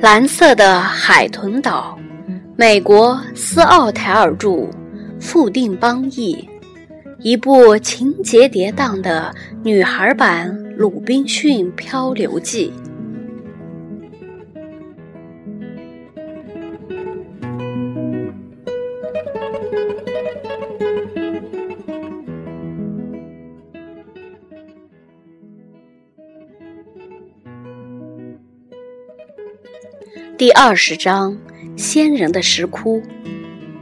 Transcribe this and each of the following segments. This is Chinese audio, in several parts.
蓝色的海豚岛，美国斯奥台尔著，傅定邦译，一部情节跌宕的女孩版《鲁滨逊漂流记》。第二十章：仙人的石窟。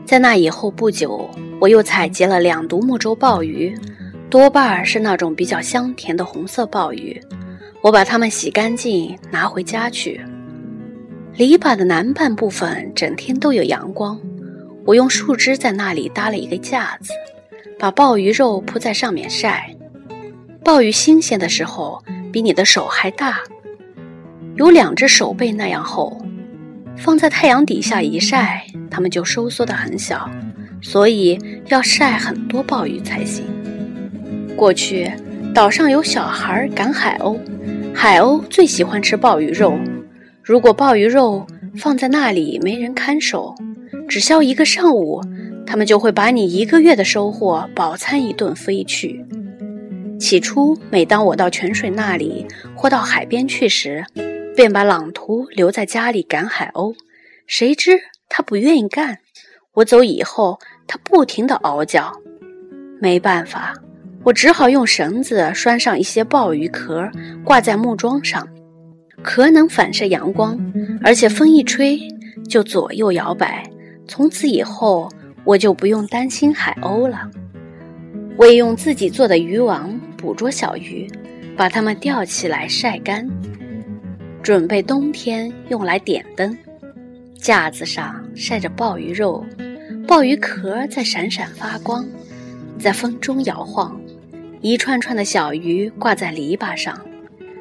在那以后不久，我又采集了两独木舟鲍鱼，多半是那种比较香甜的红色鲍鱼。我把它们洗干净，拿回家去。篱笆的南半部分整天都有阳光，我用树枝在那里搭了一个架子，把鲍鱼肉铺在上面晒。鲍鱼新鲜的时候，比你的手还大，有两只手背那样厚。放在太阳底下一晒，它们就收缩得很小，所以要晒很多鲍鱼才行。过去岛上有小孩赶海鸥，海鸥最喜欢吃鲍鱼肉。如果鲍鱼肉放在那里没人看守，只消一个上午，它们就会把你一个月的收获饱餐一顿飞去。起初，每当我到泉水那里或到海边去时，便把朗图留在家里赶海鸥，谁知他不愿意干。我走以后，他不停地嗷叫。没办法，我只好用绳子拴上一些鲍鱼壳，挂在木桩上。壳能反射阳光，而且风一吹就左右摇摆。从此以后，我就不用担心海鸥了。我也用自己做的渔网捕捉小鱼，把它们吊起来晒干。准备冬天用来点灯，架子上晒着鲍鱼肉，鲍鱼壳在闪闪发光，在风中摇晃。一串串的小鱼挂在篱笆上，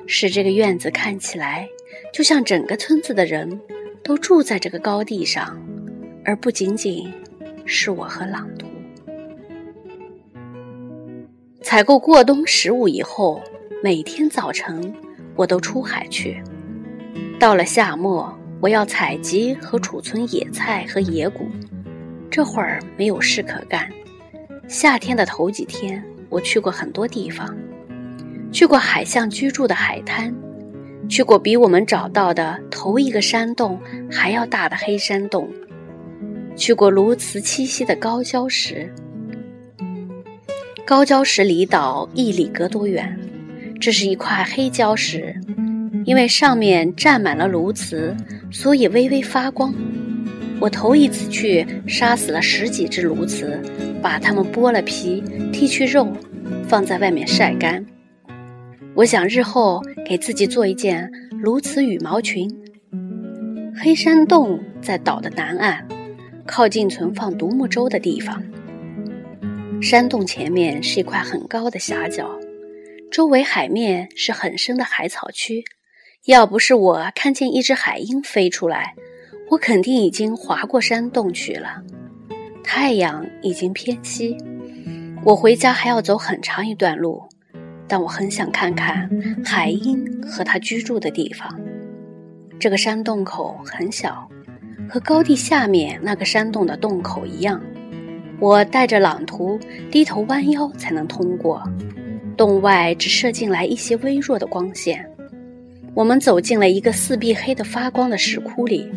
使这个院子看起来就像整个村子的人都住在这个高地上，而不仅仅是我和朗读。采购过冬食物以后，每天早晨我都出海去。到了夏末，我要采集和储存野菜和野谷。这会儿没有事可干。夏天的头几天，我去过很多地方，去过海象居住的海滩，去过比我们找到的头一个山洞还要大的黑山洞，去过鸬鹚栖息的高礁石。高礁石离岛一里格多远？这是一块黑礁石。因为上面站满了鸬鹚，所以微微发光。我头一次去，杀死了十几只鸬鹚，把它们剥了皮，剔去肉，放在外面晒干。我想日后给自己做一件鸬鹚羽毛裙。黑山洞在岛的南岸，靠近存放独木舟的地方。山洞前面是一块很高的峡角，周围海面是很深的海草区。要不是我看见一只海鹰飞出来，我肯定已经划过山洞去了。太阳已经偏西，我回家还要走很长一段路，但我很想看看海鹰和它居住的地方。这个山洞口很小，和高地下面那个山洞的洞口一样。我带着朗图低头弯腰才能通过，洞外只射进来一些微弱的光线。我们走进了一个四壁黑的发光的石窟里，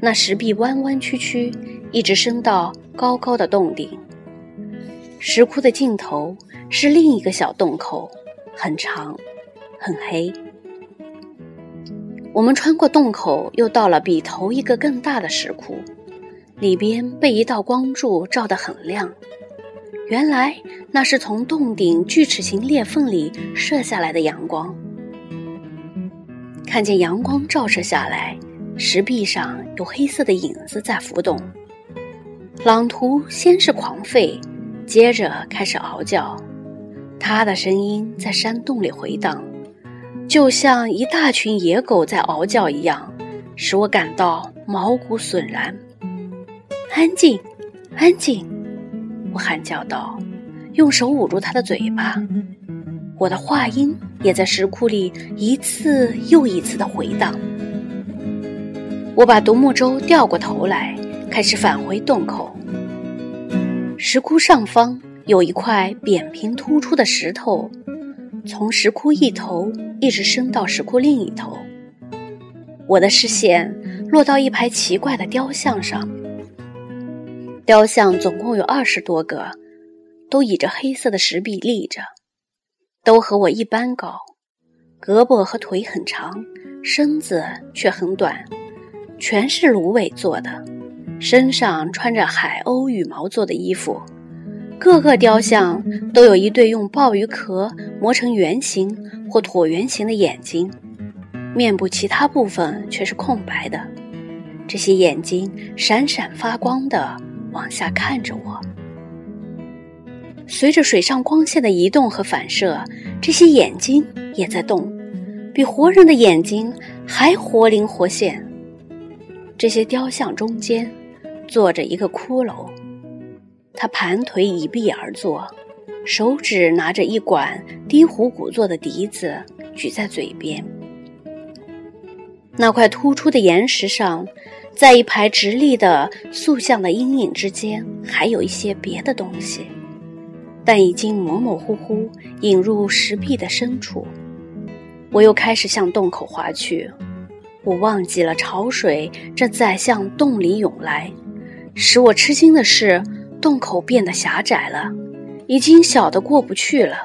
那石壁弯弯曲曲，一直伸到高高的洞顶。石窟的尽头是另一个小洞口，很长，很黑。我们穿过洞口，又到了比头一个更大的石窟，里边被一道光柱照得很亮。原来那是从洞顶锯齿形裂缝里射下来的阳光。看见阳光照射下来，石壁上有黑色的影子在浮动。朗图先是狂吠，接着开始嗷叫，他的声音在山洞里回荡，就像一大群野狗在嗷叫一样，使我感到毛骨悚然。安静，安静！我喊叫道，用手捂住他的嘴巴。我的话音也在石窟里一次又一次的回荡。我把独木舟掉过头来，开始返回洞口。石窟上方有一块扁平突出的石头，从石窟一头一直伸到石窟另一头。我的视线落到一排奇怪的雕像上，雕像总共有二十多个，都倚着黑色的石壁立着。都和我一般高，胳膊和腿很长，身子却很短，全是芦苇做的，身上穿着海鸥羽毛做的衣服。各个雕像都有一对用鲍鱼壳磨成圆形或椭圆形的眼睛，面部其他部分却是空白的。这些眼睛闪闪发光的往下看着我。随着水上光线的移动和反射，这些眼睛也在动，比活人的眼睛还活灵活现。这些雕像中间坐着一个骷髅，他盘腿倚壁而坐，手指拿着一管低虎骨做的笛子举在嘴边。那块突出的岩石上，在一排直立的塑像的阴影之间，还有一些别的东西。但已经模模糊糊引入石壁的深处，我又开始向洞口滑去。我忘记了潮水正在向洞里涌来。使我吃惊的是，洞口变得狭窄了，已经小得过不去了。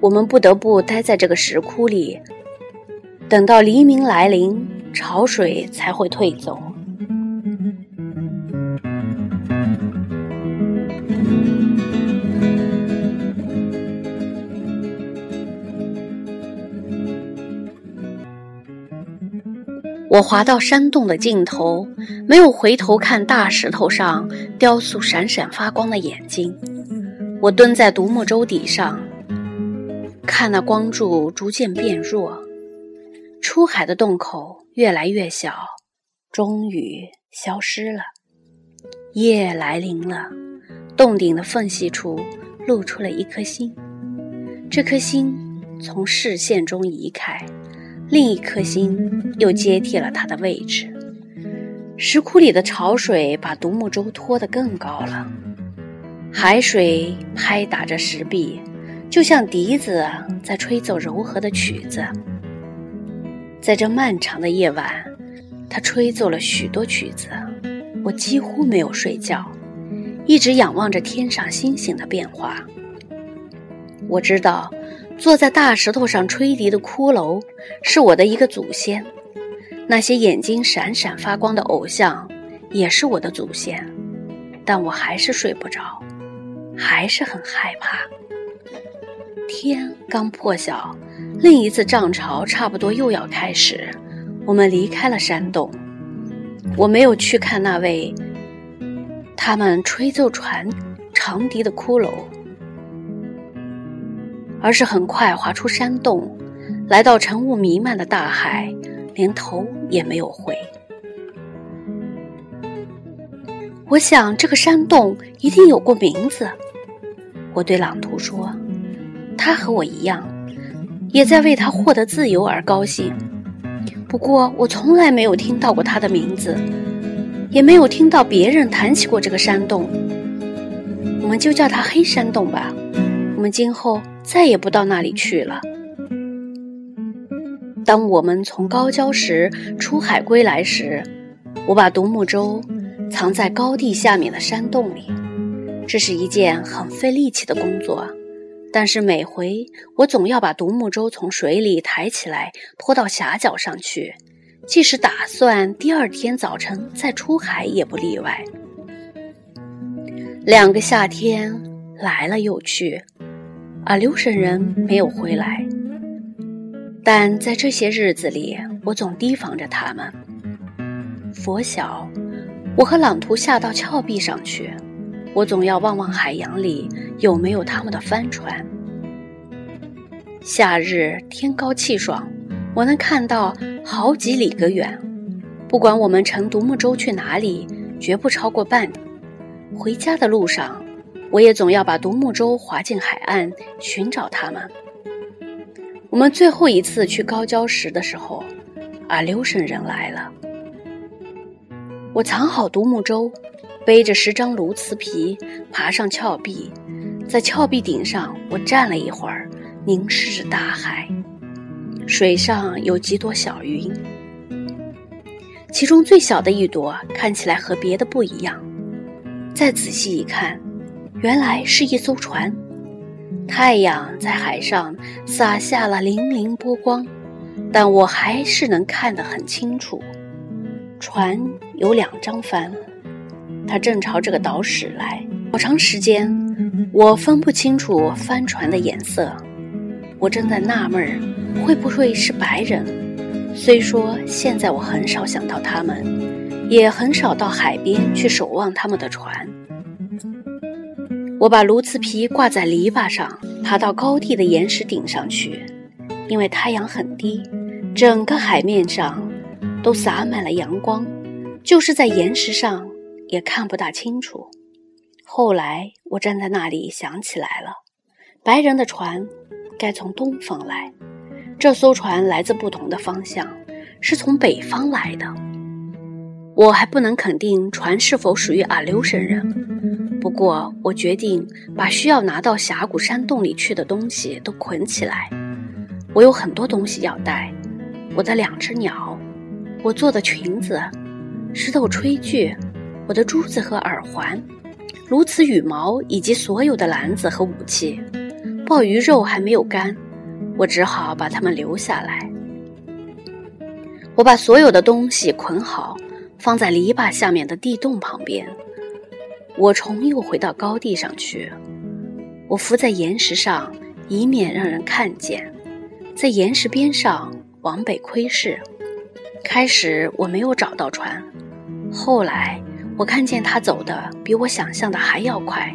我们不得不待在这个石窟里，等到黎明来临，潮水才会退走。我滑到山洞的尽头，没有回头看大石头上雕塑闪闪发光的眼睛。我蹲在独木舟底上，看那光柱逐渐变弱，出海的洞口越来越小，终于消失了。夜来临了，洞顶的缝隙处露出了一颗星，这颗星从视线中移开。另一颗心又接替了他的位置。石窟里的潮水把独木舟拖得更高了，海水拍打着石壁，就像笛子在吹奏柔和的曲子。在这漫长的夜晚，他吹奏了许多曲子。我几乎没有睡觉，一直仰望着天上星星的变化。我知道。坐在大石头上吹笛的骷髅是我的一个祖先，那些眼睛闪闪发光的偶像也是我的祖先，但我还是睡不着，还是很害怕。天刚破晓，另一次涨潮差不多又要开始，我们离开了山洞。我没有去看那位他们吹奏船长笛的骷髅。而是很快划出山洞，来到晨雾弥漫的大海，连头也没有回。我想这个山洞一定有过名字。我对朗图说：“他和我一样，也在为他获得自由而高兴。不过我从来没有听到过他的名字，也没有听到别人谈起过这个山洞。我们就叫它黑山洞吧。我们今后。”再也不到那里去了。当我们从高礁石出海归来时，我把独木舟藏在高地下面的山洞里。这是一件很费力气的工作，但是每回我总要把独木舟从水里抬起来，拖到峡角上去。即使打算第二天早晨再出海，也不例外。两个夏天来了又去。而留神人没有回来。但在这些日子里，我总提防着他们。佛晓，我和朗图下到峭壁上去，我总要望望海洋里有没有他们的帆船。夏日天高气爽，我能看到好几里个远。不管我们乘独木舟去哪里，绝不超过半。回家的路上，我也总要把独木舟划进海岸，寻找他们。我们最后一次去高礁石的时候，阿留申人来了。我藏好独木舟，背着十张鸬鹚皮，爬上峭壁，在峭壁顶上，我站了一会儿。凝视着大海，水上有几朵小云，其中最小的一朵看起来和别的不一样。再仔细一看，原来是一艘船。太阳在海上洒下了粼粼波光，但我还是能看得很清楚。船有两张帆，它正朝这个岛驶来。好长时间，我分不清楚帆船的颜色。我正在纳闷儿，会不会是白人？虽说现在我很少想到他们，也很少到海边去守望他们的船。我把鸬鹚皮挂在篱笆上，爬到高地的岩石顶上去，因为太阳很低，整个海面上都洒满了阳光，就是在岩石上也看不大清楚。后来我站在那里想起来了，白人的船。该从东方来，这艘船来自不同的方向，是从北方来的。我还不能肯定船是否属于阿留申人，不过我决定把需要拿到峡谷山洞里去的东西都捆起来。我有很多东西要带：我的两只鸟，我做的裙子，石头炊具，我的珠子和耳环，鸬鹚羽毛，以及所有的篮子和武器。鲍鱼肉还没有干，我只好把它们留下来。我把所有的东西捆好，放在篱笆下面的地洞旁边。我重又回到高地上去，我伏在岩石上，以免让人看见，在岩石边上往北窥视。开始我没有找到船，后来我看见它走的比我想象的还要快。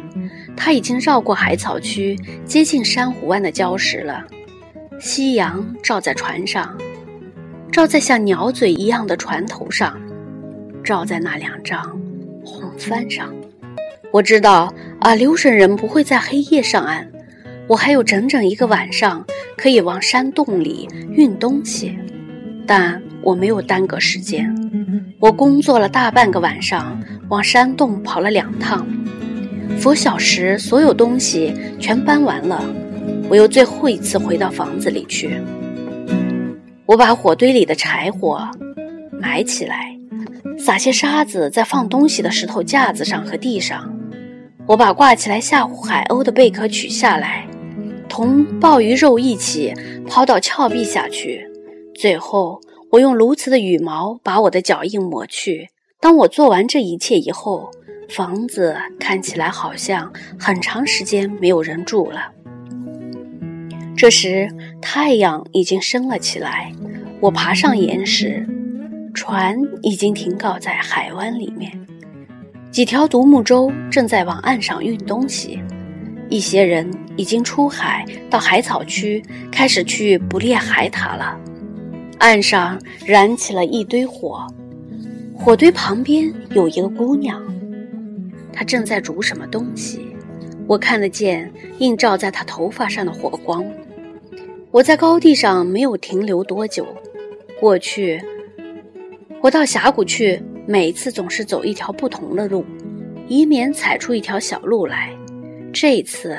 他已经绕过海草区，接近珊瑚湾的礁石了。夕阳照在船上，照在像鸟嘴一样的船头上，照在那两张红帆上。我知道啊，留申人不会在黑夜上岸。我还有整整一个晚上可以往山洞里运东西，但我没有耽搁时间。我工作了大半个晚上，往山洞跑了两趟。拂晓时，所有东西全搬完了，我又最后一次回到房子里去。我把火堆里的柴火埋起来，撒些沙子在放东西的石头架子上和地上。我把挂起来吓唬海鸥的贝壳取下来，同鲍鱼肉一起抛到峭壁下去。最后，我用鸬鹚的羽毛把我的脚印抹去。当我做完这一切以后。房子看起来好像很长时间没有人住了。这时太阳已经升了起来，我爬上岩石，船已经停靠在海湾里面，几条独木舟正在往岸上运东西，一些人已经出海到海草区，开始去捕猎海獭了。岸上燃起了一堆火，火堆旁边有一个姑娘。她正在煮什么东西，我看得见映照在她头发上的火光。我在高地上没有停留多久。过去，我到峡谷去，每次总是走一条不同的路，以免踩出一条小路来。这一次，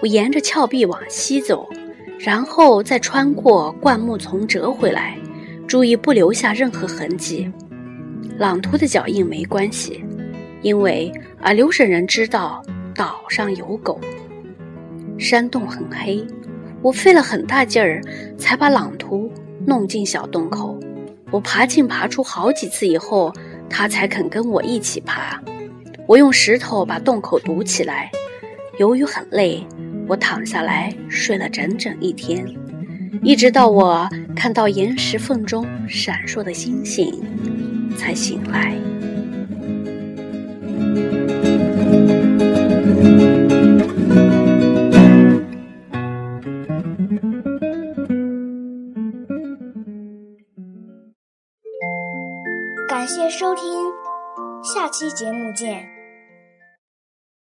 我沿着峭壁往西走，然后再穿过灌木丛折回来，注意不留下任何痕迹。朗图的脚印没关系。因为啊，留申人知道岛上有狗。山洞很黑，我费了很大劲儿才把朗图弄进小洞口。我爬进爬出好几次以后，他才肯跟我一起爬。我用石头把洞口堵起来。由于很累，我躺下来睡了整整一天，一直到我看到岩石缝中闪烁的星星，才醒来。收听，下期节目见。